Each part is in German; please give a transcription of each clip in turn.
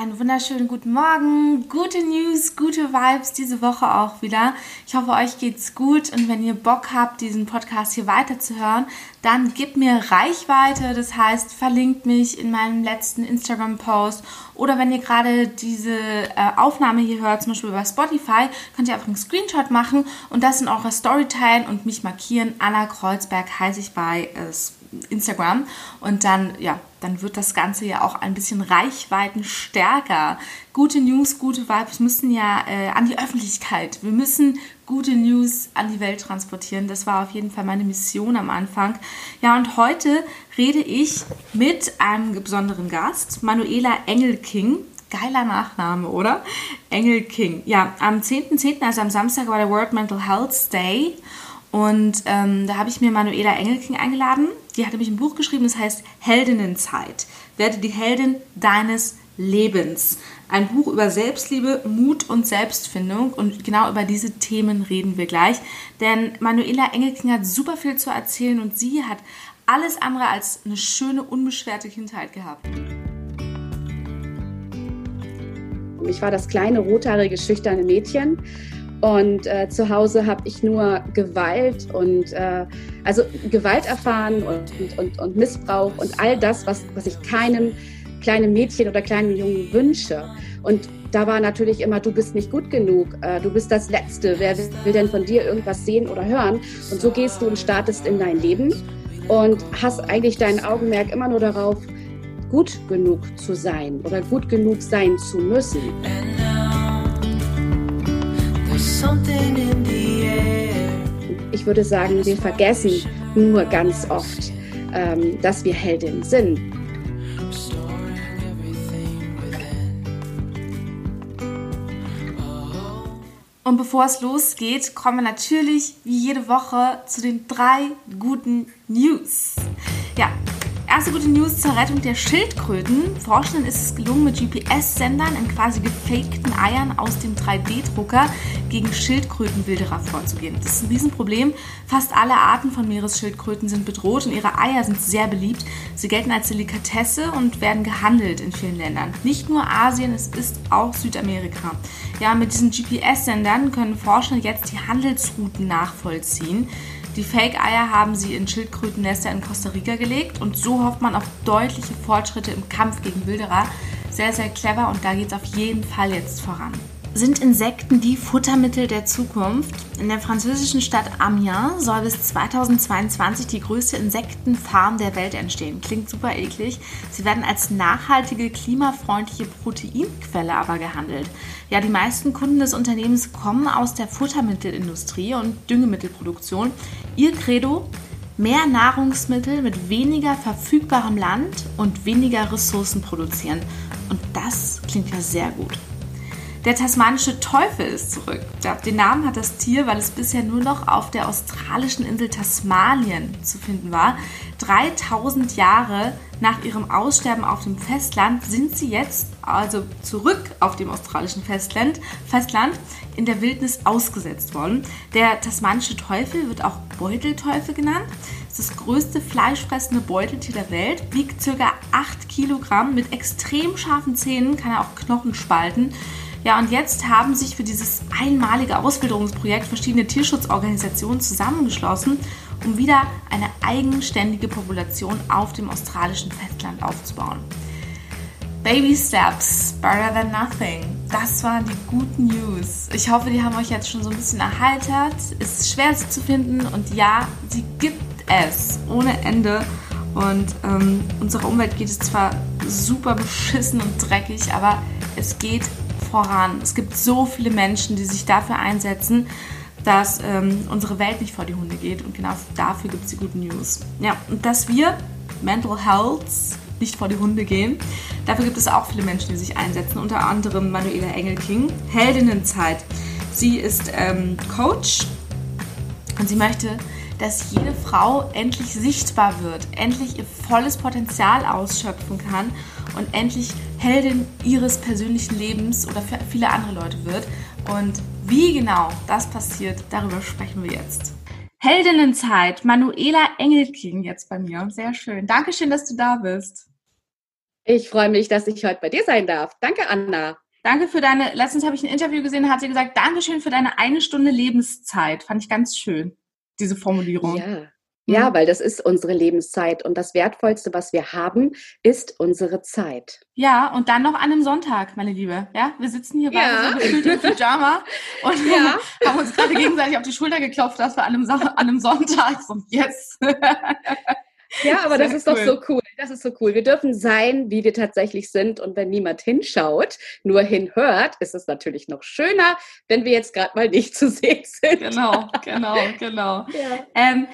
Einen wunderschönen guten Morgen, gute News, gute Vibes diese Woche auch wieder. Ich hoffe, euch geht's gut und wenn ihr Bock habt, diesen Podcast hier weiterzuhören, dann gebt mir Reichweite. Das heißt, verlinkt mich in meinem letzten Instagram-Post oder wenn ihr gerade diese äh, Aufnahme hier hört, zum Beispiel über Spotify, könnt ihr einfach einen Screenshot machen und das in eurer Story teilen und mich markieren. Anna Kreuzberg heiße ich bei äh, Instagram und dann, ja, dann wird das Ganze ja auch ein bisschen reichweitenstärker. Gute News, gute Vibes müssen ja äh, an die Öffentlichkeit. Wir müssen gute News an die Welt transportieren. Das war auf jeden Fall meine Mission am Anfang. Ja, und heute rede ich mit einem besonderen Gast, Manuela Engelking. Geiler Nachname, oder? Engelking. Ja, am 10.10., .10., also am Samstag, war der World Mental Health Day. Und ähm, da habe ich mir Manuela Engelking eingeladen. Die hat nämlich ein Buch geschrieben, das heißt Heldinnenzeit. Werde die Heldin deines Lebens. Ein Buch über Selbstliebe, Mut und Selbstfindung. Und genau über diese Themen reden wir gleich. Denn Manuela Engelking hat super viel zu erzählen und sie hat alles andere als eine schöne, unbeschwerte Kindheit gehabt. Ich war das kleine, rothaarige, schüchterne Mädchen und äh, zu Hause habe ich nur Gewalt und äh, also Gewalt erfahren und, und, und Missbrauch und all das, was, was ich keinem kleinen Mädchen oder kleinen Jungen wünsche. Und da war natürlich immer, du bist nicht gut genug, äh, du bist das Letzte, wer will denn von dir irgendwas sehen oder hören? Und so gehst du und startest in dein Leben und hast eigentlich dein Augenmerk immer nur darauf, gut genug zu sein oder gut genug sein zu müssen. Ich würde sagen, wir vergessen nur ganz oft, ähm, dass wir Heldin sind. Und bevor es losgeht, kommen wir natürlich wie jede Woche zu den drei guten News. Ja, Erste gute News zur Rettung der Schildkröten. Forschenden ist es gelungen, mit GPS-Sendern in quasi gefakten Eiern aus dem 3D-Drucker gegen Schildkrötenwilderer vorzugehen. Das ist ein Riesenproblem. Fast alle Arten von Meeresschildkröten sind bedroht und ihre Eier sind sehr beliebt. Sie gelten als Delikatesse und werden gehandelt in vielen Ländern. Nicht nur Asien, es ist auch Südamerika. Ja, mit diesen GPS-Sendern können Forscher jetzt die Handelsrouten nachvollziehen. Die Fake-Eier haben sie in Schildkrötennester in Costa Rica gelegt und so hofft man auf deutliche Fortschritte im Kampf gegen Wilderer. Sehr, sehr clever und da geht es auf jeden Fall jetzt voran. Sind Insekten die Futtermittel der Zukunft? In der französischen Stadt Amiens soll bis 2022 die größte Insektenfarm der Welt entstehen. Klingt super eklig. Sie werden als nachhaltige, klimafreundliche Proteinquelle aber gehandelt. Ja, die meisten Kunden des Unternehmens kommen aus der Futtermittelindustrie und Düngemittelproduktion. Ihr Credo? Mehr Nahrungsmittel mit weniger verfügbarem Land und weniger Ressourcen produzieren. Und das klingt ja sehr gut. Der tasmanische Teufel ist zurück. Den Namen hat das Tier, weil es bisher nur noch auf der australischen Insel Tasmanien zu finden war. 3000 Jahre nach ihrem Aussterben auf dem Festland sind sie jetzt also zurück auf dem australischen Festland, Festland in der Wildnis ausgesetzt worden. Der tasmanische Teufel wird auch Beutelteufel genannt. Es ist das größte fleischfressende Beuteltier der Welt, wiegt ca. 8 Kilogramm. Mit extrem scharfen Zähnen kann er auch Knochen spalten. Ja, und jetzt haben sich für dieses einmalige Auswilderungsprojekt verschiedene Tierschutzorganisationen zusammengeschlossen, um wieder eine eigenständige Population auf dem australischen Festland aufzubauen. Baby Steps, better than nothing. Das waren die guten News. Ich hoffe, die haben euch jetzt schon so ein bisschen erheitert. Es ist schwer, sie zu finden und ja, sie gibt es ohne Ende. Und ähm, unserer Umwelt geht es zwar super beschissen und dreckig, aber es geht voran. Es gibt so viele Menschen, die sich dafür einsetzen, dass ähm, unsere Welt nicht vor die Hunde geht. Und genau dafür gibt es die guten News. Ja, und dass wir Mental Health nicht vor die Hunde gehen. Dafür gibt es auch viele Menschen, die sich einsetzen, unter anderem Manuela Engelking. Heldinnenzeit. Sie ist ähm, Coach und sie möchte, dass jede Frau endlich sichtbar wird, endlich ihr volles Potenzial ausschöpfen kann und endlich Heldin ihres persönlichen Lebens oder für viele andere Leute wird und Wie genau das passiert, darüber sprechen wir jetzt. Heldinnenzeit, Manuela Engelking jetzt bei mir. Sehr schön. Dankeschön, dass du da bist. Ich freue mich, dass ich heute bei dir sein darf. Danke, Anna. Danke für deine, letztens habe ich ein Interview gesehen, hat sie gesagt, Dankeschön für deine eine Stunde Lebenszeit. Fand ich ganz schön, diese Formulierung. Ja. Ja, mhm. weil das ist unsere Lebenszeit und das Wertvollste, was wir haben, ist unsere Zeit. Ja, und dann noch an einem Sonntag, meine Liebe. Ja, wir sitzen hier ja. beide so gefühlt im Pyjama und ja. haben uns gerade gegenseitig auf die Schulter geklopft, dass wir an einem, an einem Sonntag so, yes. Ja, aber Sehr das ist cool. doch so cool. Das ist so cool. Wir dürfen sein, wie wir tatsächlich sind. Und wenn niemand hinschaut, nur hinhört, ist es natürlich noch schöner, wenn wir jetzt gerade mal nicht zu sehen sind. Genau, genau, genau. Ja. Ähm,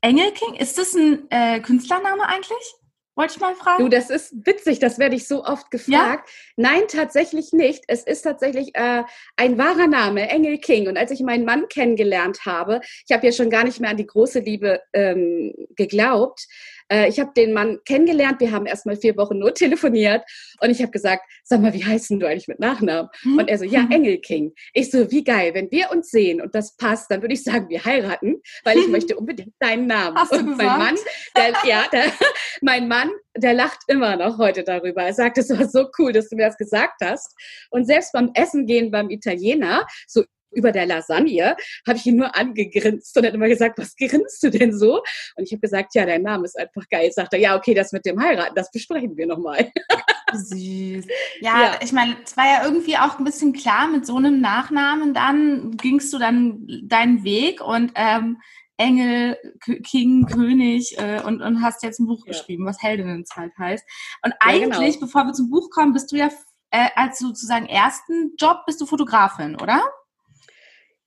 Engelking, ist das ein äh, Künstlername eigentlich? Wollte ich mal fragen. Du, das ist witzig, das werde ich so oft gefragt. Ja? Nein, tatsächlich nicht. Es ist tatsächlich äh, ein wahrer Name, Engel King. Und als ich meinen Mann kennengelernt habe, ich habe ja schon gar nicht mehr an die große Liebe ähm, geglaubt, äh, ich habe den Mann kennengelernt, wir haben erst mal vier Wochen nur telefoniert und ich habe gesagt, sag mal, wie heißt du eigentlich mit Nachnamen? Hm? Und er so, ja, Engelking. Ich so, wie geil, wenn wir uns sehen und das passt, dann würde ich sagen, wir heiraten, weil ich möchte unbedingt deinen Namen. Hast und du gesagt? mein Mann, der, ja, der, mein Mann, der lacht immer noch heute darüber. Er sagt, es war so cool, dass du mir das gesagt hast. Und selbst beim Essen gehen beim Italiener, so über der Lasagne, habe ich ihn nur angegrinst und hat immer gesagt, was grinst du denn so? Und ich habe gesagt, ja, dein Name ist einfach geil. Sagt er, ja, okay, das mit dem Heiraten, das besprechen wir nochmal. Süß. Ja, ja. ich meine, es war ja irgendwie auch ein bisschen klar, mit so einem Nachnamen dann gingst du dann deinen Weg und ähm, Engel, King, König äh, und, und hast jetzt ein Buch ja. geschrieben, was Heldinnenzeit heißt. Und ja, eigentlich, genau. bevor wir zum Buch kommen, bist du ja äh, als sozusagen ersten Job bist du Fotografin, oder?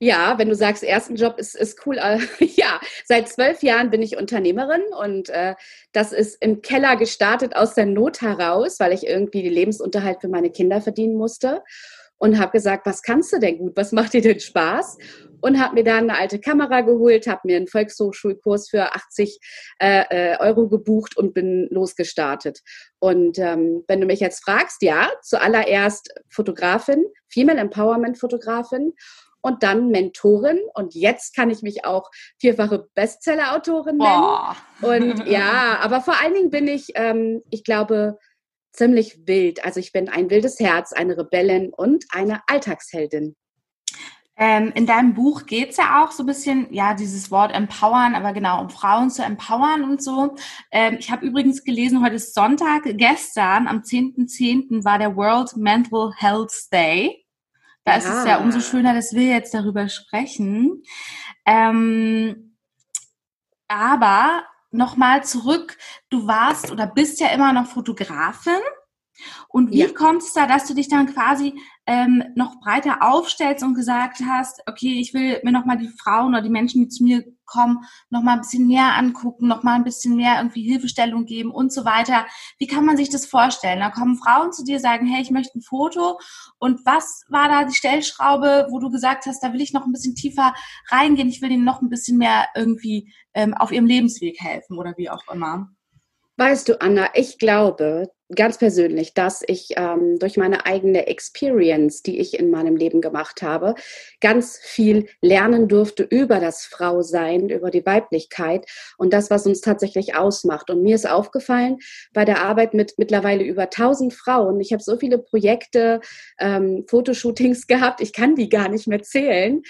Ja, wenn du sagst, ersten Job ist, ist cool. Äh, ja, seit zwölf Jahren bin ich Unternehmerin und äh, das ist im Keller gestartet aus der Not heraus, weil ich irgendwie den Lebensunterhalt für meine Kinder verdienen musste und habe gesagt, was kannst du denn gut, was macht dir denn Spaß? Und habe mir dann eine alte Kamera geholt, habe mir einen Volkshochschulkurs für 80 äh, äh, Euro gebucht und bin losgestartet. Und ähm, wenn du mich jetzt fragst, ja, zuallererst Fotografin, Female Empowerment Fotografin und dann Mentorin. Und jetzt kann ich mich auch vierfache Bestseller-Autorin nennen. Und ja, aber vor allen Dingen bin ich, ähm, ich glaube, ziemlich wild. Also ich bin ein wildes Herz, eine Rebellin und eine Alltagsheldin. Ähm, in deinem Buch geht es ja auch so ein bisschen, ja, dieses Wort empowern, aber genau, um Frauen zu empowern und so. Ähm, ich habe übrigens gelesen, heute ist Sonntag, gestern, am 10.10. .10. war der World Mental Health Day. Da ja. ist es ja umso schöner, dass wir jetzt darüber sprechen. Ähm, aber nochmal zurück, du warst oder bist ja immer noch Fotografin. Und wie ja. kommt es da, dass du dich dann quasi ähm, noch breiter aufstellst und gesagt hast, okay, ich will mir nochmal die Frauen oder die Menschen, die zu mir kommen, nochmal ein bisschen näher angucken, nochmal ein bisschen mehr irgendwie Hilfestellung geben und so weiter. Wie kann man sich das vorstellen? Da kommen Frauen zu dir, sagen, hey, ich möchte ein Foto. Und was war da die Stellschraube, wo du gesagt hast, da will ich noch ein bisschen tiefer reingehen, ich will ihnen noch ein bisschen mehr irgendwie ähm, auf ihrem Lebensweg helfen oder wie auch immer? Weißt du, Anna, ich glaube ganz persönlich, dass ich ähm, durch meine eigene Experience, die ich in meinem Leben gemacht habe, ganz viel lernen durfte über das Frausein, über die Weiblichkeit und das, was uns tatsächlich ausmacht. Und mir ist aufgefallen bei der Arbeit mit mittlerweile über 1000 Frauen, ich habe so viele Projekte, ähm, Fotoshootings gehabt, ich kann die gar nicht mehr zählen.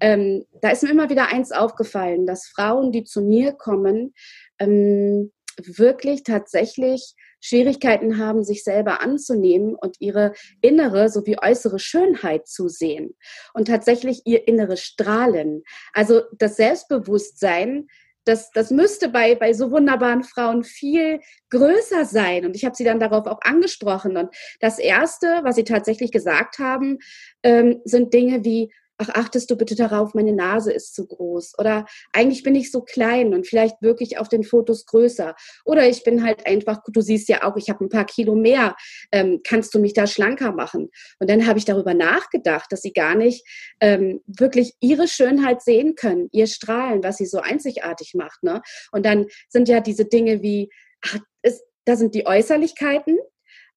Ähm, da ist mir immer wieder eins aufgefallen, dass Frauen, die zu mir kommen, ähm, wirklich tatsächlich Schwierigkeiten haben, sich selber anzunehmen und ihre innere sowie äußere Schönheit zu sehen und tatsächlich ihr innere Strahlen. Also das Selbstbewusstsein, das, das müsste bei, bei so wunderbaren Frauen viel größer sein. Und ich habe sie dann darauf auch angesprochen. Und das Erste, was sie tatsächlich gesagt haben, ähm, sind Dinge wie, ach, achtest du bitte darauf, meine Nase ist zu groß. Oder eigentlich bin ich so klein und vielleicht wirklich auf den Fotos größer. Oder ich bin halt einfach, du siehst ja auch, ich habe ein paar Kilo mehr. Ähm, kannst du mich da schlanker machen? Und dann habe ich darüber nachgedacht, dass sie gar nicht ähm, wirklich ihre Schönheit sehen können, ihr Strahlen, was sie so einzigartig macht. Ne? Und dann sind ja diese Dinge wie, ach, es, da sind die Äußerlichkeiten,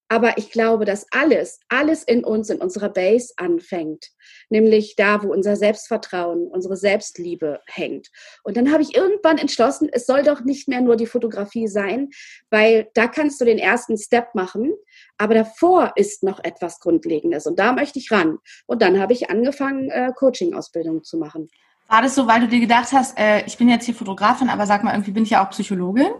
Aber ich glaube, dass alles, alles in uns, in unserer Base anfängt. Nämlich da, wo unser Selbstvertrauen, unsere Selbstliebe hängt. Und dann habe ich irgendwann entschlossen, es soll doch nicht mehr nur die Fotografie sein, weil da kannst du den ersten Step machen. Aber davor ist noch etwas Grundlegendes. Und da möchte ich ran. Und dann habe ich angefangen, äh, Coaching-Ausbildung zu machen. War das so, weil du dir gedacht hast, äh, ich bin jetzt hier Fotografin, aber sag mal, irgendwie bin ich ja auch Psychologin?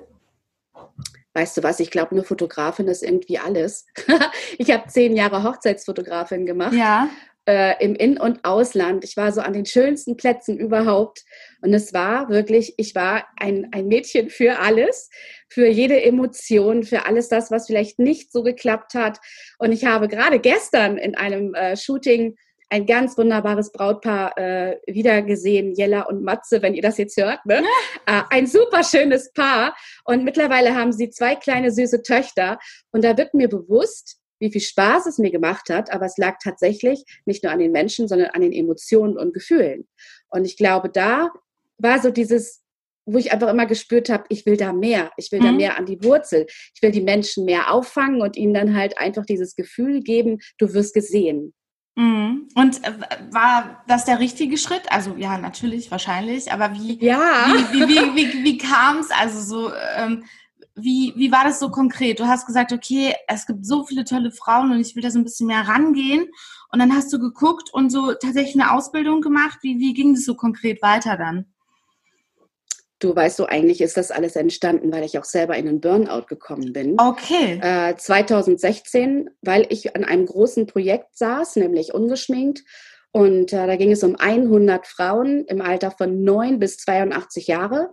Weißt du was, ich glaube, eine Fotografin ist irgendwie alles. ich habe zehn Jahre Hochzeitsfotografin gemacht. Ja. Äh, Im In- und Ausland. Ich war so an den schönsten Plätzen überhaupt. Und es war wirklich, ich war ein, ein Mädchen für alles, für jede Emotion, für alles das, was vielleicht nicht so geklappt hat. Und ich habe gerade gestern in einem äh, Shooting ein ganz wunderbares Brautpaar äh, wiedergesehen, Jella und Matze, wenn ihr das jetzt hört. Ne? Äh, ein super schönes Paar. Und mittlerweile haben sie zwei kleine süße Töchter. Und da wird mir bewusst, wie viel Spaß es mir gemacht hat, aber es lag tatsächlich nicht nur an den Menschen, sondern an den Emotionen und Gefühlen. Und ich glaube, da war so dieses, wo ich einfach immer gespürt habe, ich will da mehr, ich will mhm. da mehr an die Wurzel, ich will die Menschen mehr auffangen und ihnen dann halt einfach dieses Gefühl geben, du wirst gesehen. Mhm. Und äh, war das der richtige Schritt? Also ja, natürlich, wahrscheinlich. Aber wie, ja. wie, wie, wie, wie, kam es? Also so, ähm, wie, wie war das so konkret? Du hast gesagt, okay, es gibt so viele tolle Frauen und ich will da so ein bisschen mehr rangehen. Und dann hast du geguckt und so tatsächlich eine Ausbildung gemacht. Wie, wie ging das so konkret weiter dann? Du weißt so, eigentlich ist das alles entstanden, weil ich auch selber in einen Burnout gekommen bin. Okay. Äh, 2016, weil ich an einem großen Projekt saß, nämlich ungeschminkt. Und äh, da ging es um 100 Frauen im Alter von 9 bis 82 Jahre.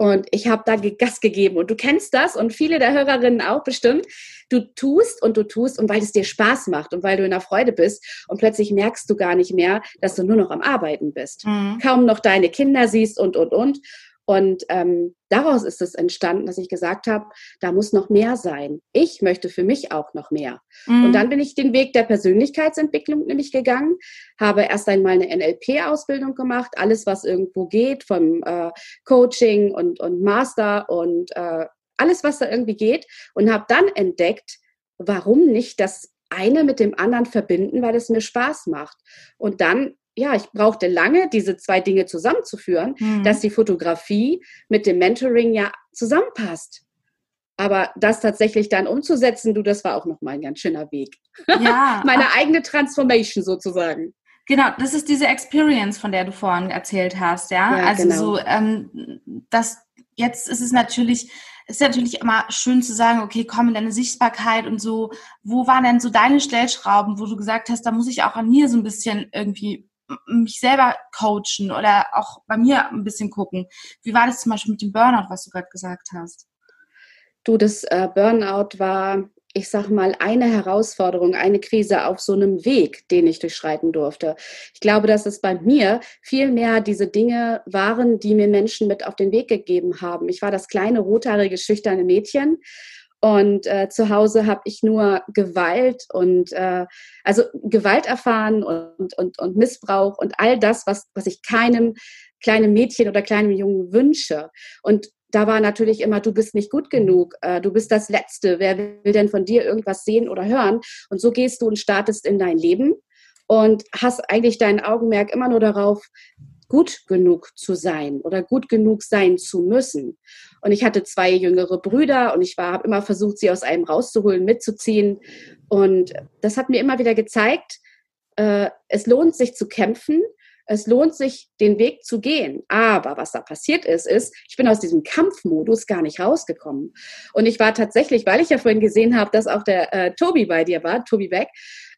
Und ich habe da Gas gegeben. Und du kennst das und viele der Hörerinnen auch bestimmt. Du tust und du tust und weil es dir Spaß macht und weil du in der Freude bist. Und plötzlich merkst du gar nicht mehr, dass du nur noch am Arbeiten bist. Mhm. Kaum noch deine Kinder siehst und, und, und. Und ähm, daraus ist es entstanden, dass ich gesagt habe, da muss noch mehr sein. Ich möchte für mich auch noch mehr. Mhm. Und dann bin ich den Weg der Persönlichkeitsentwicklung nämlich gegangen, habe erst einmal eine NLP-Ausbildung gemacht, alles, was irgendwo geht, vom äh, Coaching und, und Master und äh, alles, was da irgendwie geht. Und habe dann entdeckt, warum nicht das eine mit dem anderen verbinden, weil es mir Spaß macht. Und dann ja, ich brauchte lange, diese zwei Dinge zusammenzuführen, mhm. dass die Fotografie mit dem Mentoring ja zusammenpasst. Aber das tatsächlich dann umzusetzen, du, das war auch nochmal ein ganz schöner Weg. Ja. Meine ach, eigene Transformation sozusagen. Genau, das ist diese Experience, von der du vorhin erzählt hast, ja. ja also genau. so, ähm, das jetzt ist es natürlich, ist natürlich immer schön zu sagen, okay, komm in deine Sichtbarkeit und so, wo waren denn so deine Stellschrauben, wo du gesagt hast, da muss ich auch an mir so ein bisschen irgendwie mich selber coachen oder auch bei mir ein bisschen gucken. Wie war das zum Beispiel mit dem Burnout, was du gerade gesagt hast? Du, das äh, Burnout war, ich sag mal, eine Herausforderung, eine Krise auf so einem Weg, den ich durchschreiten durfte. Ich glaube, dass es bei mir viel mehr diese Dinge waren, die mir Menschen mit auf den Weg gegeben haben. Ich war das kleine, rothaarige, schüchterne Mädchen, und äh, zu Hause habe ich nur Gewalt und äh, also Gewalt erfahren und, und, und Missbrauch und all das, was, was ich keinem kleinen Mädchen oder kleinem Jungen wünsche. Und da war natürlich immer, du bist nicht gut genug, äh, du bist das Letzte, wer will denn von dir irgendwas sehen oder hören? Und so gehst du und startest in dein Leben und hast eigentlich dein Augenmerk immer nur darauf, gut genug zu sein oder gut genug sein zu müssen. Und ich hatte zwei jüngere Brüder und ich habe immer versucht, sie aus einem rauszuholen, mitzuziehen. Und das hat mir immer wieder gezeigt, äh, es lohnt sich zu kämpfen. Es lohnt sich, den Weg zu gehen. Aber was da passiert ist, ist, ich bin aus diesem Kampfmodus gar nicht rausgekommen. Und ich war tatsächlich, weil ich ja vorhin gesehen habe, dass auch der äh, Tobi bei dir war, Tobi Beck,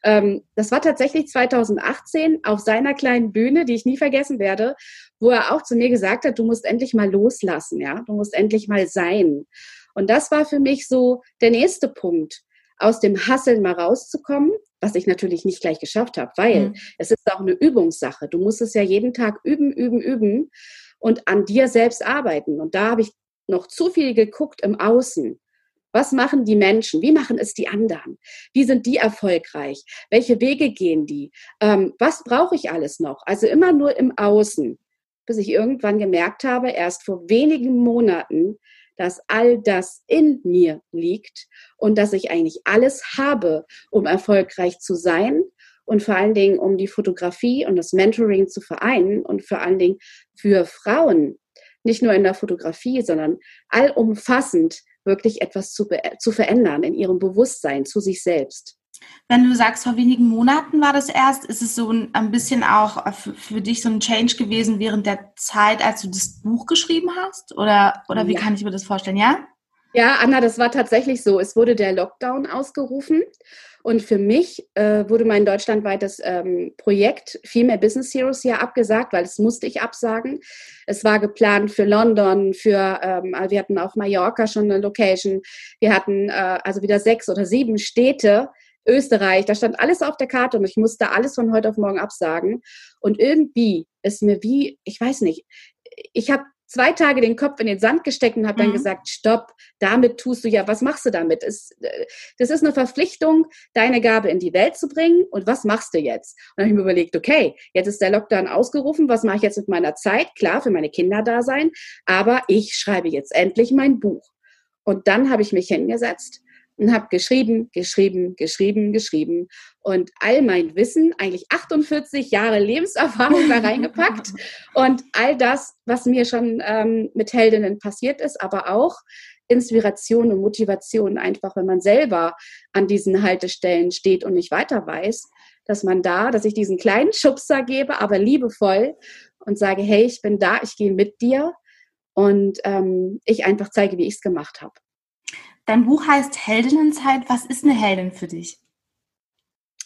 ähm, das war tatsächlich 2018 auf seiner kleinen Bühne, die ich nie vergessen werde, wo er auch zu mir gesagt hat, du musst endlich mal loslassen, ja, du musst endlich mal sein. Und das war für mich so der nächste Punkt, aus dem Hasseln mal rauszukommen, was ich natürlich nicht gleich geschafft habe, weil mhm. es ist auch eine Übungssache. Du musst es ja jeden Tag üben, üben, üben und an dir selbst arbeiten. Und da habe ich noch zu viel geguckt im Außen. Was machen die Menschen? Wie machen es die anderen? Wie sind die erfolgreich? Welche Wege gehen die? Ähm, was brauche ich alles noch? Also immer nur im Außen, bis ich irgendwann gemerkt habe, erst vor wenigen Monaten, dass all das in mir liegt und dass ich eigentlich alles habe, um erfolgreich zu sein und vor allen Dingen um die Fotografie und das Mentoring zu vereinen und vor allen Dingen für Frauen, nicht nur in der Fotografie, sondern allumfassend wirklich etwas zu, zu verändern in ihrem Bewusstsein zu sich selbst. Wenn du sagst, vor wenigen Monaten war das erst, ist es so ein, ein bisschen auch für, für, dich so ein Change gewesen während der Zeit, als du das Buch geschrieben hast? Oder, oder wie ja. kann ich mir das vorstellen, ja? Ja, Anna, das war tatsächlich so. Es wurde der Lockdown ausgerufen und für mich äh, wurde mein deutschlandweites ähm, Projekt Female Business Heroes ja abgesagt, weil es musste ich absagen. Es war geplant für London, für ähm, wir hatten auf Mallorca schon eine Location. Wir hatten äh, also wieder sechs oder sieben Städte. Österreich, da stand alles auf der Karte und ich musste alles von heute auf morgen absagen. Und irgendwie ist mir wie, ich weiß nicht, ich habe zwei Tage den Kopf in den Sand gesteckt und habe dann mhm. gesagt, stopp, damit tust du ja, was machst du damit? Es, äh, das ist eine Verpflichtung, deine Gabe in die Welt zu bringen und was machst du jetzt? Und dann habe ich mir überlegt, okay, jetzt ist der Lockdown ausgerufen, was mache ich jetzt mit meiner Zeit? Klar, für meine Kinder da sein, aber ich schreibe jetzt endlich mein Buch. Und dann habe ich mich hingesetzt und habe geschrieben, geschrieben, geschrieben, geschrieben und all mein Wissen, eigentlich 48 Jahre Lebenserfahrung da reingepackt und all das, was mir schon ähm, mit Heldinnen passiert ist, aber auch Inspiration und Motivation, einfach wenn man selber an diesen Haltestellen steht und nicht weiter weiß, dass man da, dass ich diesen kleinen Schubser gebe, aber liebevoll und sage, hey, ich bin da, ich gehe mit dir und ähm, ich einfach zeige, wie ich es gemacht habe. Dein Buch heißt Heldinnenzeit. Was ist eine Heldin für dich?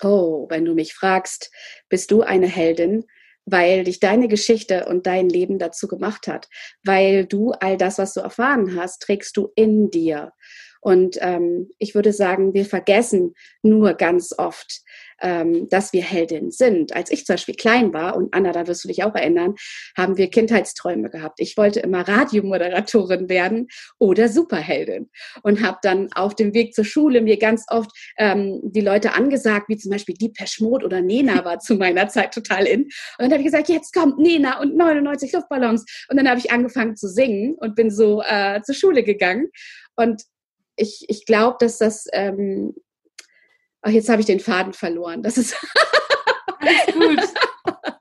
Oh, wenn du mich fragst, bist du eine Heldin, weil dich deine Geschichte und dein Leben dazu gemacht hat, weil du all das, was du erfahren hast, trägst du in dir. Und ähm, ich würde sagen, wir vergessen nur ganz oft, ähm, dass wir Heldin sind. Als ich zum Beispiel klein war, und Anna, da wirst du dich auch erinnern, haben wir Kindheitsträume gehabt. Ich wollte immer Radiomoderatorin werden oder Superheldin und habe dann auf dem Weg zur Schule mir ganz oft ähm, die Leute angesagt, wie zum Beispiel die Peschmod oder Nena war zu meiner Zeit total in. Und dann habe ich gesagt, jetzt kommt Nena und 99 Luftballons. Und dann habe ich angefangen zu singen und bin so äh, zur Schule gegangen. Und ich, ich glaube, dass das ähm, Ach, jetzt habe ich den Faden verloren. Das ist Alles gut.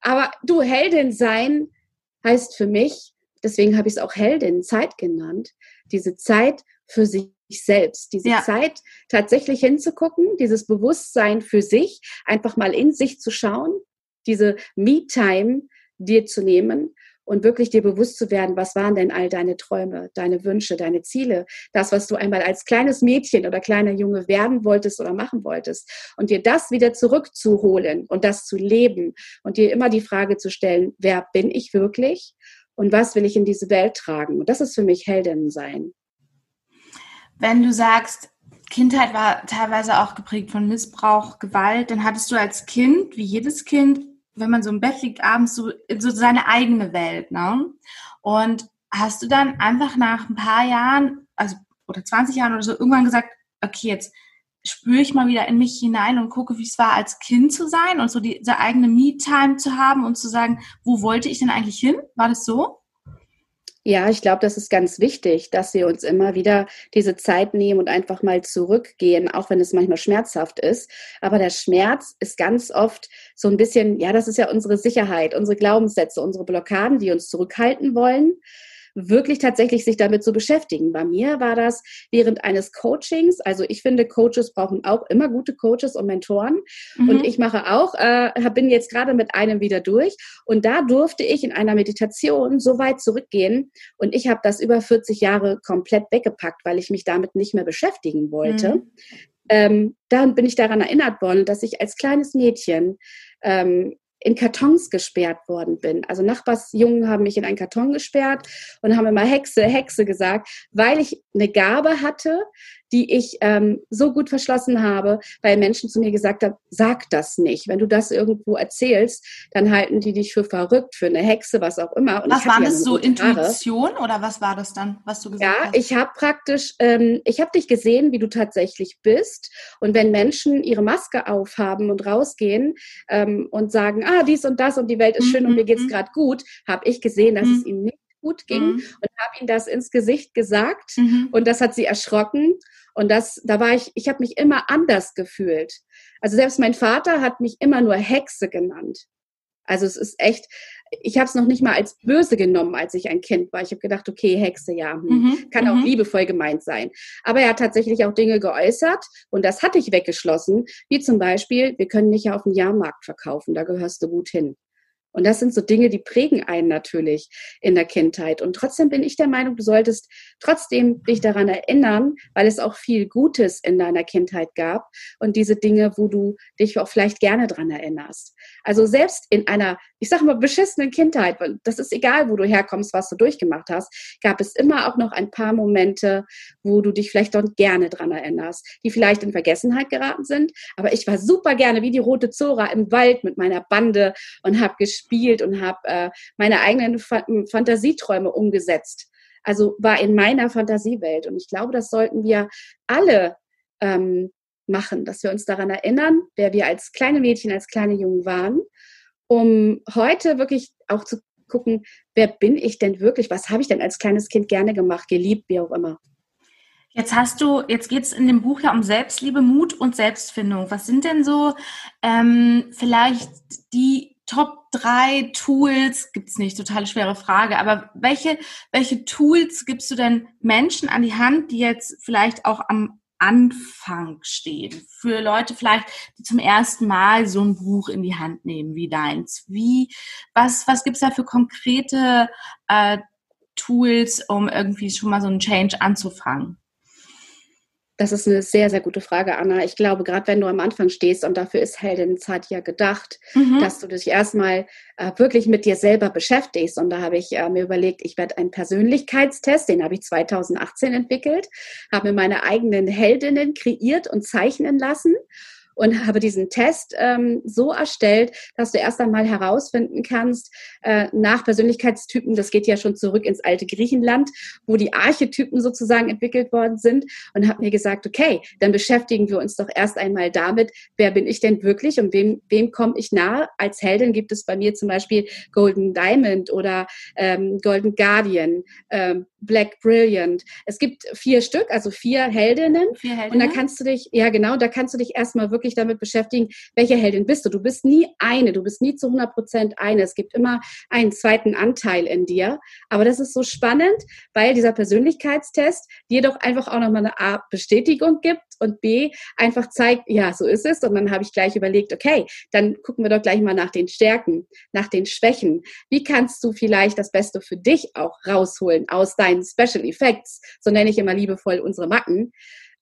Aber du, Heldin sein heißt für mich, deswegen habe ich es auch Heldin Zeit genannt, diese Zeit für sich selbst, diese ja. Zeit tatsächlich hinzugucken, dieses Bewusstsein für sich, einfach mal in sich zu schauen, diese Me-Time dir zu nehmen und wirklich dir bewusst zu werden, was waren denn all deine Träume, deine Wünsche, deine Ziele, das, was du einmal als kleines Mädchen oder kleiner Junge werden wolltest oder machen wolltest und dir das wieder zurückzuholen und das zu leben und dir immer die Frage zu stellen, wer bin ich wirklich und was will ich in diese Welt tragen? Und das ist für mich Heldinnen sein. Wenn du sagst, Kindheit war teilweise auch geprägt von Missbrauch, Gewalt, dann hattest du als Kind, wie jedes Kind, wenn man so im Bett liegt, abends so, so seine eigene Welt, ne? Und hast du dann einfach nach ein paar Jahren, also oder 20 Jahren oder so, irgendwann gesagt, okay, jetzt spüre ich mal wieder in mich hinein und gucke, wie es war, als Kind zu sein und so diese eigene Me-Time zu haben und zu sagen, wo wollte ich denn eigentlich hin? War das so? Ja, ich glaube, das ist ganz wichtig, dass wir uns immer wieder diese Zeit nehmen und einfach mal zurückgehen, auch wenn es manchmal schmerzhaft ist. Aber der Schmerz ist ganz oft so ein bisschen, ja, das ist ja unsere Sicherheit, unsere Glaubenssätze, unsere Blockaden, die uns zurückhalten wollen wirklich tatsächlich sich damit zu beschäftigen. Bei mir war das während eines Coachings. Also ich finde, Coaches brauchen auch immer gute Coaches und Mentoren. Mhm. Und ich mache auch, äh, bin jetzt gerade mit einem wieder durch. Und da durfte ich in einer Meditation so weit zurückgehen. Und ich habe das über 40 Jahre komplett weggepackt, weil ich mich damit nicht mehr beschäftigen wollte. Mhm. Ähm, dann bin ich daran erinnert worden, dass ich als kleines Mädchen ähm, in Kartons gesperrt worden bin. Also Nachbarsjungen haben mich in einen Karton gesperrt und haben immer Hexe, Hexe gesagt, weil ich eine Gabe hatte, die ich ähm, so gut verschlossen habe, weil Menschen zu mir gesagt haben, sag das nicht. Wenn du das irgendwo erzählst, dann halten die dich für verrückt, für eine Hexe, was auch immer. Und was war das so, Intuition Haare. oder was war das dann, was du gesagt ja, hast? Ja, ich habe praktisch, ähm, ich habe dich gesehen, wie du tatsächlich bist. Und wenn Menschen ihre Maske aufhaben und rausgehen ähm, und sagen, ah, dies und das und die Welt ist schön mhm. und mir geht's mhm. gerade gut, habe ich gesehen, dass mhm. es ihnen nicht gut ging mhm. und habe ihm das ins Gesicht gesagt mhm. und das hat sie erschrocken und das, da war ich, ich habe mich immer anders gefühlt. Also selbst mein Vater hat mich immer nur Hexe genannt. Also es ist echt, ich habe es noch nicht mal als böse genommen, als ich ein Kind war. Ich habe gedacht, okay, Hexe, ja, hm, mhm, kann auch mhm. liebevoll gemeint sein. Aber er hat tatsächlich auch Dinge geäußert und das hatte ich weggeschlossen, wie zum Beispiel, wir können nicht auf dem Jahrmarkt verkaufen, da gehörst du gut hin. Und das sind so Dinge, die prägen einen natürlich in der Kindheit. Und trotzdem bin ich der Meinung, du solltest trotzdem dich daran erinnern, weil es auch viel Gutes in deiner Kindheit gab und diese Dinge, wo du dich auch vielleicht gerne daran erinnerst. Also selbst in einer, ich sage mal, beschissenen Kindheit, das ist egal, wo du herkommst, was du durchgemacht hast, gab es immer auch noch ein paar Momente, wo du dich vielleicht dort gerne daran erinnerst, die vielleicht in Vergessenheit geraten sind. Aber ich war super gerne wie die rote Zora im Wald mit meiner Bande und habe gespielt gespielt und habe äh, meine eigenen Fa Fantasieträume umgesetzt. Also war in meiner Fantasiewelt. Und ich glaube, das sollten wir alle ähm, machen, dass wir uns daran erinnern, wer wir als kleine Mädchen, als kleine Jungen waren, um heute wirklich auch zu gucken, wer bin ich denn wirklich? Was habe ich denn als kleines Kind gerne gemacht, geliebt, wie auch immer. Jetzt hast du, jetzt geht es in dem Buch ja um Selbstliebe, Mut und Selbstfindung. Was sind denn so ähm, vielleicht die Top drei Tools, gibt's nicht, totale schwere Frage, aber welche, welche Tools gibst du denn Menschen an die Hand, die jetzt vielleicht auch am Anfang stehen? Für Leute vielleicht, die zum ersten Mal so ein Buch in die Hand nehmen wie deins. Wie, was, was gibt's da für konkrete äh, Tools, um irgendwie schon mal so einen Change anzufangen? Das ist eine sehr, sehr gute Frage, Anna. Ich glaube, gerade wenn du am Anfang stehst, und dafür ist Heldinnenzeit ja gedacht, mhm. dass du dich erstmal äh, wirklich mit dir selber beschäftigst. Und da habe ich äh, mir überlegt, ich werde einen Persönlichkeitstest, den habe ich 2018 entwickelt, habe mir meine eigenen Heldinnen kreiert und zeichnen lassen und habe diesen Test ähm, so erstellt, dass du erst einmal herausfinden kannst, äh, nach Persönlichkeitstypen, das geht ja schon zurück ins alte Griechenland, wo die Archetypen sozusagen entwickelt worden sind und habe mir gesagt, okay, dann beschäftigen wir uns doch erst einmal damit, wer bin ich denn wirklich und wem, wem komme ich nahe? Als Heldin gibt es bei mir zum Beispiel Golden Diamond oder ähm, Golden Guardian, ähm, Black Brilliant. Es gibt vier Stück, also vier Heldinnen. Vier Heldinnen. Und da kannst du dich, ja genau, da kannst du dich erstmal wirklich damit beschäftigen, welche Heldin bist du. Du bist nie eine, du bist nie zu 100 Prozent eine. Es gibt immer einen zweiten Anteil in dir. Aber das ist so spannend, weil dieser Persönlichkeitstest dir doch einfach auch nochmal eine A Bestätigung gibt und B einfach zeigt, ja, so ist es. Und dann habe ich gleich überlegt, okay, dann gucken wir doch gleich mal nach den Stärken, nach den Schwächen. Wie kannst du vielleicht das Beste für dich auch rausholen aus deinen Special Effects? So nenne ich immer liebevoll unsere Macken.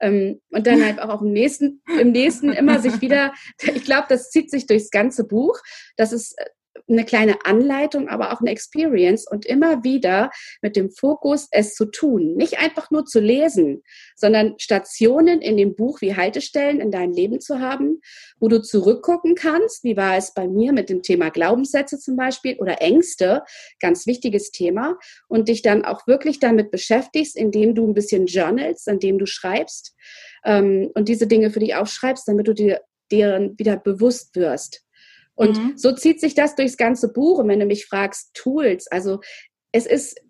Ähm, und dann halt auch im nächsten, im nächsten immer sich wieder, ich glaube, das zieht sich durchs ganze Buch. Das ist äh, eine kleine Anleitung, aber auch eine Experience und immer wieder mit dem Fokus, es zu tun. Nicht einfach nur zu lesen, sondern Stationen in dem Buch wie Haltestellen in deinem Leben zu haben, wo du zurückgucken kannst. Wie war es bei mir mit dem Thema Glaubenssätze zum Beispiel oder Ängste? Ganz wichtiges Thema. Und dich dann auch wirklich damit beschäftigst, indem du ein bisschen journalst, indem du schreibst ähm, und diese Dinge für dich aufschreibst, damit du dir deren wieder bewusst wirst. Und mhm. so zieht sich das durchs ganze Buch. Und wenn du mich fragst, Tools, also es ist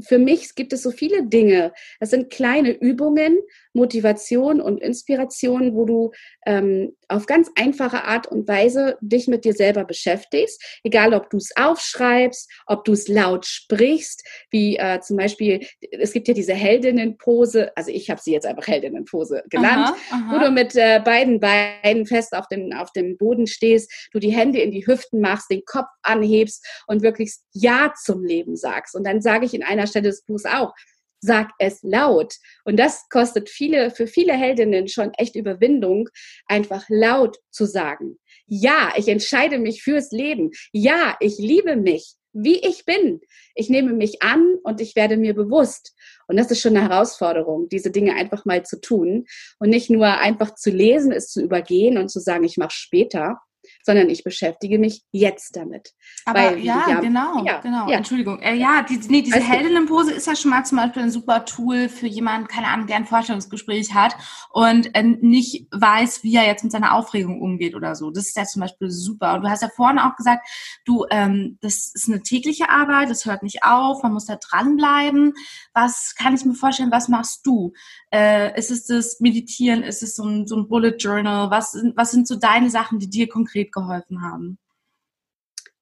für mich gibt es so viele Dinge. Das sind kleine Übungen, Motivation und Inspiration, wo du ähm, auf ganz einfache Art und Weise dich mit dir selber beschäftigst. Egal, ob du es aufschreibst, ob du es laut sprichst, wie äh, zum Beispiel, es gibt ja diese Heldinnenpose, also ich habe sie jetzt einfach Heldinnenpose genannt, aha, aha. wo du mit äh, beiden Beinen fest auf dem, auf dem Boden stehst, du die Hände in die Hüften machst, den Kopf anhebst und wirklich Ja zum Leben sagst. Und dann sage ich in einer Stelle des Buchs auch, sag es laut. Und das kostet viele, für viele Heldinnen schon echt Überwindung, einfach laut zu sagen. Ja, ich entscheide mich fürs Leben. Ja, ich liebe mich, wie ich bin. Ich nehme mich an und ich werde mir bewusst. Und das ist schon eine Herausforderung, diese Dinge einfach mal zu tun und nicht nur einfach zu lesen, es zu übergehen und zu sagen, ich mache später, sondern ich beschäftige mich jetzt damit. Aber Weil, ja, ja, genau, ja, genau. Ja. Entschuldigung. Äh, ja, die, nee, diese also, Heldinnenpose ist ja schon mal zum Beispiel ein super Tool für jemanden, keine Ahnung, der ein Vorstellungsgespräch hat und äh, nicht weiß, wie er jetzt mit seiner Aufregung umgeht oder so. Das ist ja zum Beispiel super. Und du hast ja vorhin auch gesagt, du, ähm, das ist eine tägliche Arbeit, das hört nicht auf, man muss da dranbleiben. Was kann ich mir vorstellen, was machst du? Äh, ist es das Meditieren? Ist es so ein, so ein Bullet Journal? Was, was sind so deine Sachen, die dir konkret geholfen haben?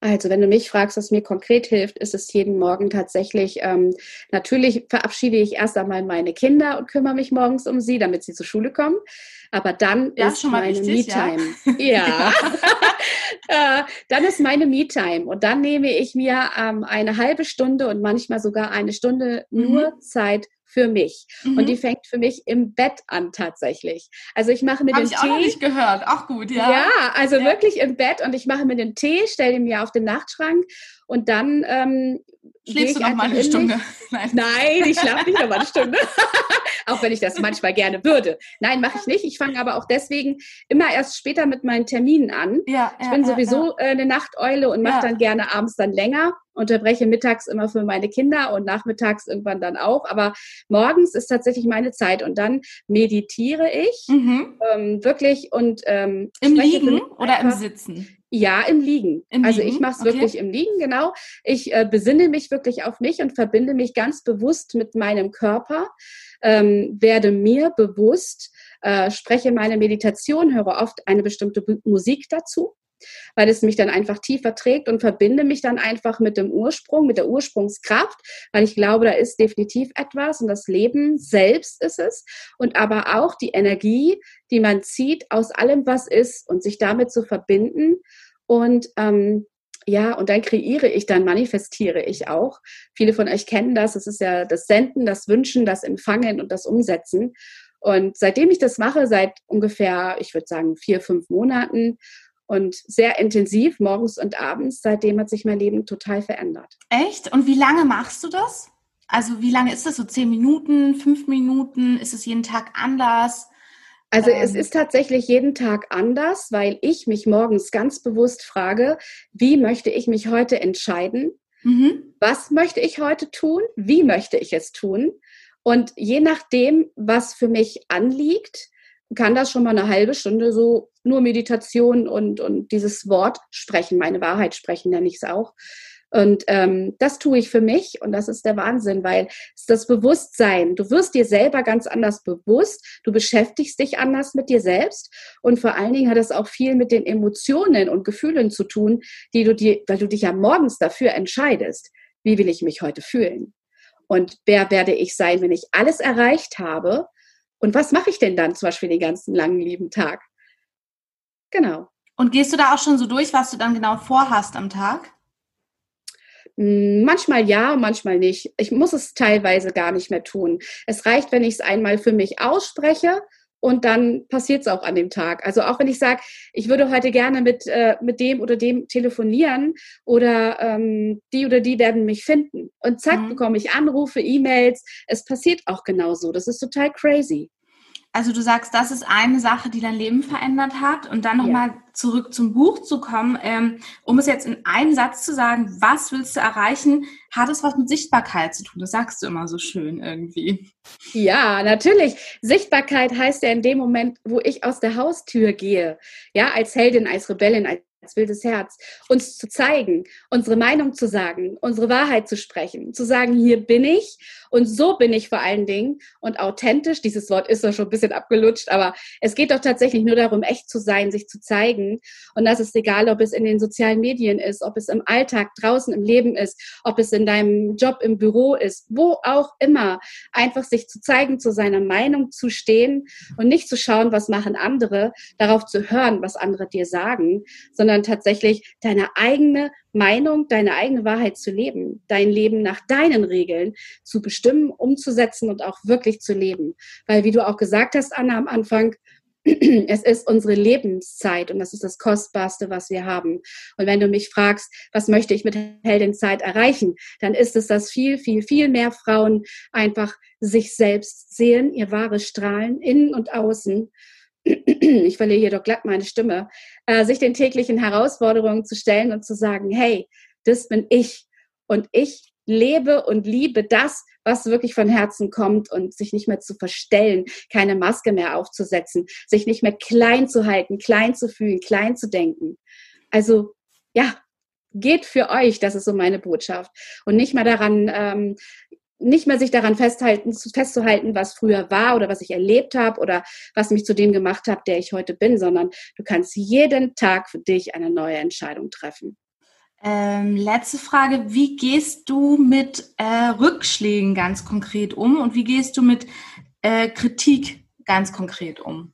Also, wenn du mich fragst, was mir konkret hilft, ist es jeden Morgen tatsächlich, ähm, natürlich verabschiede ich erst einmal meine Kinder und kümmere mich morgens um sie, damit sie zur Schule kommen. Aber dann ja, ist meine Me-Time. Ja. ja. äh, dann ist meine Me-Time. Und dann nehme ich mir ähm, eine halbe Stunde und manchmal sogar eine Stunde mhm. nur Zeit für mich. Mhm. Und die fängt für mich im Bett an tatsächlich. Also ich mache mir Hab den ich Tee. Auch noch nicht gehört. Auch gut, ja. Ja, also ja. wirklich im Bett und ich mache mir den Tee, stelle ihn mir auf den Nachtschrank und dann ähm, Schläfst du noch mal eine Stunde? Nein. Nein, ich schlafe nicht noch mal eine Stunde. auch wenn ich das manchmal gerne würde. Nein, mache ich nicht. Ich fange aber auch deswegen immer erst später mit meinen Terminen an. Ja, ich bin ja, sowieso ja. Äh, eine Nachteule und mache dann gerne abends dann länger. Unterbreche mittags immer für meine Kinder und nachmittags irgendwann dann auch. Aber morgens ist tatsächlich meine Zeit und dann meditiere ich mhm. ähm, wirklich und ähm, im Liegen oder im Sitzen. Ja, im Liegen. Im also Liegen? ich mache es okay. wirklich im Liegen, genau. Ich äh, besinne mich wirklich auf mich und verbinde mich ganz bewusst mit meinem Körper, ähm, werde mir bewusst, äh, spreche meine Meditation, höre oft eine bestimmte Musik dazu weil es mich dann einfach tiefer trägt und verbinde mich dann einfach mit dem Ursprung, mit der Ursprungskraft, weil ich glaube, da ist definitiv etwas und das Leben selbst ist es und aber auch die Energie, die man zieht aus allem, was ist und sich damit zu verbinden und ähm, ja, und dann kreiere ich, dann manifestiere ich auch. Viele von euch kennen das. Es ist ja das Senden, das Wünschen, das Empfangen und das Umsetzen. Und seitdem ich das mache, seit ungefähr, ich würde sagen, vier, fünf Monaten und sehr intensiv, morgens und abends, seitdem hat sich mein Leben total verändert. Echt? Und wie lange machst du das? Also wie lange ist das? So zehn Minuten, fünf Minuten? Ist es jeden Tag anders? Also ähm. es ist tatsächlich jeden Tag anders, weil ich mich morgens ganz bewusst frage, wie möchte ich mich heute entscheiden? Mhm. Was möchte ich heute tun? Wie möchte ich es tun? Und je nachdem, was für mich anliegt, kann das schon mal eine halbe Stunde so nur Meditation und, und dieses Wort sprechen, meine Wahrheit sprechen, nenne ich es auch. Und ähm, das tue ich für mich und das ist der Wahnsinn, weil es ist das Bewusstsein. Du wirst dir selber ganz anders bewusst, du beschäftigst dich anders mit dir selbst und vor allen Dingen hat es auch viel mit den Emotionen und Gefühlen zu tun, die du dir, weil du dich ja morgens dafür entscheidest, wie will ich mich heute fühlen und wer werde ich sein, wenn ich alles erreicht habe und was mache ich denn dann zum Beispiel den ganzen langen lieben Tag? Genau. Und gehst du da auch schon so durch, was du dann genau vorhast am Tag? Hm, manchmal ja, manchmal nicht. Ich muss es teilweise gar nicht mehr tun. Es reicht, wenn ich es einmal für mich ausspreche und dann passiert es auch an dem Tag. Also auch wenn ich sage, ich würde heute gerne mit, äh, mit dem oder dem telefonieren oder ähm, die oder die werden mich finden. Und zack, mhm. bekomme ich Anrufe, E-Mails. Es passiert auch genauso. Das ist total crazy. Also du sagst, das ist eine Sache, die dein Leben verändert hat. Und dann nochmal ja. zurück zum Buch zu kommen, ähm, um es jetzt in einem Satz zu sagen, was willst du erreichen, hat es was mit Sichtbarkeit zu tun. Das sagst du immer so schön irgendwie. Ja, natürlich. Sichtbarkeit heißt ja in dem Moment, wo ich aus der Haustür gehe, ja, als Heldin, als Rebellin, als als wildes Herz, uns zu zeigen, unsere Meinung zu sagen, unsere Wahrheit zu sprechen, zu sagen, hier bin ich und so bin ich vor allen Dingen und authentisch. Dieses Wort ist doch schon ein bisschen abgelutscht, aber es geht doch tatsächlich nur darum, echt zu sein, sich zu zeigen. Und das ist egal, ob es in den sozialen Medien ist, ob es im Alltag draußen im Leben ist, ob es in deinem Job im Büro ist, wo auch immer. Einfach sich zu zeigen, zu seiner Meinung zu stehen und nicht zu schauen, was machen andere, darauf zu hören, was andere dir sagen, sondern sondern tatsächlich deine eigene Meinung, deine eigene Wahrheit zu leben, dein Leben nach deinen Regeln zu bestimmen, umzusetzen und auch wirklich zu leben. Weil, wie du auch gesagt hast, Anna, am Anfang, es ist unsere Lebenszeit und das ist das Kostbarste, was wir haben. Und wenn du mich fragst, was möchte ich mit Heldenzeit erreichen, dann ist es, dass viel, viel, viel mehr Frauen einfach sich selbst sehen, ihr wahres Strahlen, innen und außen ich verliere hier doch glatt meine Stimme, äh, sich den täglichen Herausforderungen zu stellen und zu sagen, hey, das bin ich und ich lebe und liebe das, was wirklich von Herzen kommt und sich nicht mehr zu verstellen, keine Maske mehr aufzusetzen, sich nicht mehr klein zu halten, klein zu fühlen, klein zu denken. Also ja, geht für euch, das ist so meine Botschaft. Und nicht mehr daran, ähm, nicht mehr sich daran festhalten, festzuhalten, was früher war oder was ich erlebt habe oder was mich zu dem gemacht hat, der ich heute bin, sondern du kannst jeden Tag für dich eine neue Entscheidung treffen. Ähm, letzte Frage, wie gehst du mit äh, Rückschlägen ganz konkret um und wie gehst du mit äh, Kritik ganz konkret um?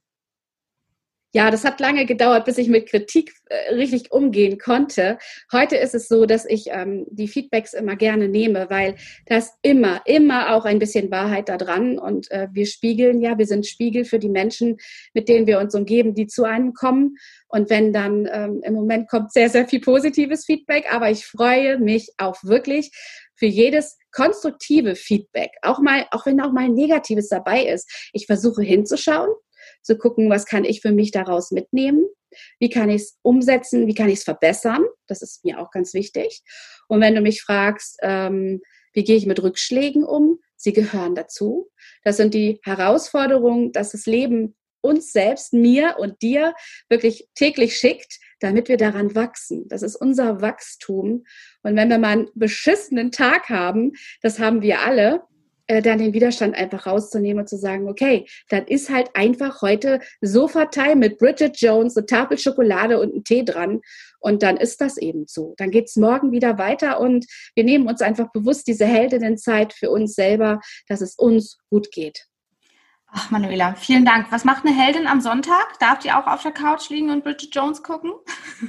Ja, das hat lange gedauert, bis ich mit Kritik äh, richtig umgehen konnte. Heute ist es so, dass ich ähm, die Feedbacks immer gerne nehme, weil da ist immer, immer auch ein bisschen Wahrheit da dran. Und äh, wir spiegeln ja, wir sind Spiegel für die Menschen, mit denen wir uns umgeben, die zu einem kommen. Und wenn dann ähm, im Moment kommt sehr, sehr viel positives Feedback, aber ich freue mich auch wirklich für jedes konstruktive Feedback, auch mal, auch wenn auch mal Negatives dabei ist. Ich versuche hinzuschauen zu gucken, was kann ich für mich daraus mitnehmen, wie kann ich es umsetzen, wie kann ich es verbessern, das ist mir auch ganz wichtig. Und wenn du mich fragst, ähm, wie gehe ich mit Rückschlägen um, sie gehören dazu. Das sind die Herausforderungen, dass das Leben uns selbst, mir und dir wirklich täglich schickt, damit wir daran wachsen. Das ist unser Wachstum. Und wenn wir mal einen beschissenen Tag haben, das haben wir alle, äh, dann den Widerstand einfach rauszunehmen und zu sagen, okay, dann ist halt einfach heute Sofateil mit Bridget Jones, eine Tafel Schokolade und ein Tee dran und dann ist das eben so. Dann geht's morgen wieder weiter und wir nehmen uns einfach bewusst diese Heldinnenzeit für uns selber, dass es uns gut geht. Ach, Manuela, vielen Dank. Was macht eine Heldin am Sonntag? Darf die auch auf der Couch liegen und Bridget Jones gucken?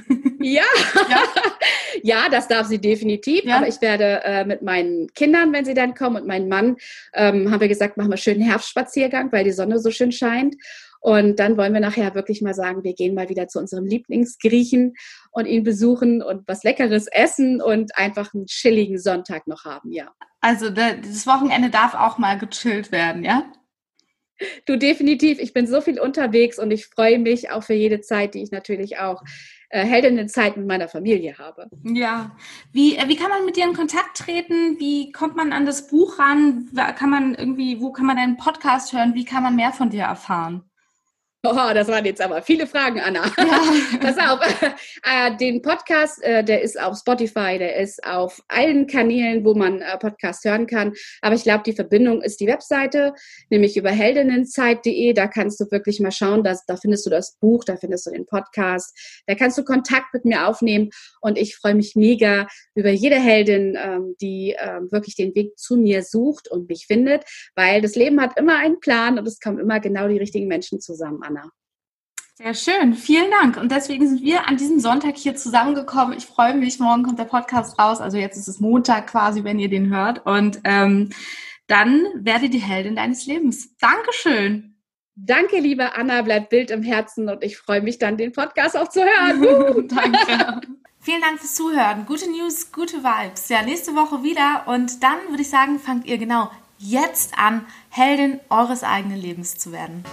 Ja, ja, ja das darf sie definitiv. Ja. Aber ich werde äh, mit meinen Kindern, wenn sie dann kommen, und meinem Mann, ähm, haben wir gesagt, machen wir schönen Herbstspaziergang, weil die Sonne so schön scheint. Und dann wollen wir nachher wirklich mal sagen, wir gehen mal wieder zu unserem Lieblingsgriechen und ihn besuchen und was Leckeres essen und einfach einen chilligen Sonntag noch haben, ja. Also das Wochenende darf auch mal gechillt werden, ja? Du definitiv. Ich bin so viel unterwegs und ich freue mich auch für jede Zeit, die ich natürlich auch äh, Heldinnenzeit mit meiner Familie habe. Ja. Wie, äh, wie kann man mit dir in Kontakt treten? Wie kommt man an das Buch ran? Kann man irgendwie, wo kann man deinen Podcast hören? Wie kann man mehr von dir erfahren? Oh, das waren jetzt aber viele Fragen, Anna. Ja. Pass auf, äh, den Podcast, äh, der ist auf Spotify, der ist auf allen Kanälen, wo man äh, Podcast hören kann. Aber ich glaube, die Verbindung ist die Webseite, nämlich über heldinnenzeit.de. Da kannst du wirklich mal schauen, dass, da findest du das Buch, da findest du den Podcast, da kannst du Kontakt mit mir aufnehmen. Und ich freue mich mega über jede Heldin, ähm, die ähm, wirklich den Weg zu mir sucht und mich findet, weil das Leben hat immer einen Plan und es kommen immer genau die richtigen Menschen zusammen. Anna. Sehr schön, vielen Dank. Und deswegen sind wir an diesem Sonntag hier zusammengekommen. Ich freue mich, morgen kommt der Podcast raus. Also jetzt ist es Montag quasi, wenn ihr den hört. Und ähm, dann werde die Heldin deines Lebens. Dankeschön. Danke, liebe Anna, bleib Bild im Herzen und ich freue mich dann, den Podcast auch zu hören. Danke. Vielen Dank fürs Zuhören. Gute News, gute Vibes. Ja, nächste Woche wieder und dann würde ich sagen, fangt ihr genau jetzt an, Heldin eures eigenen Lebens zu werden.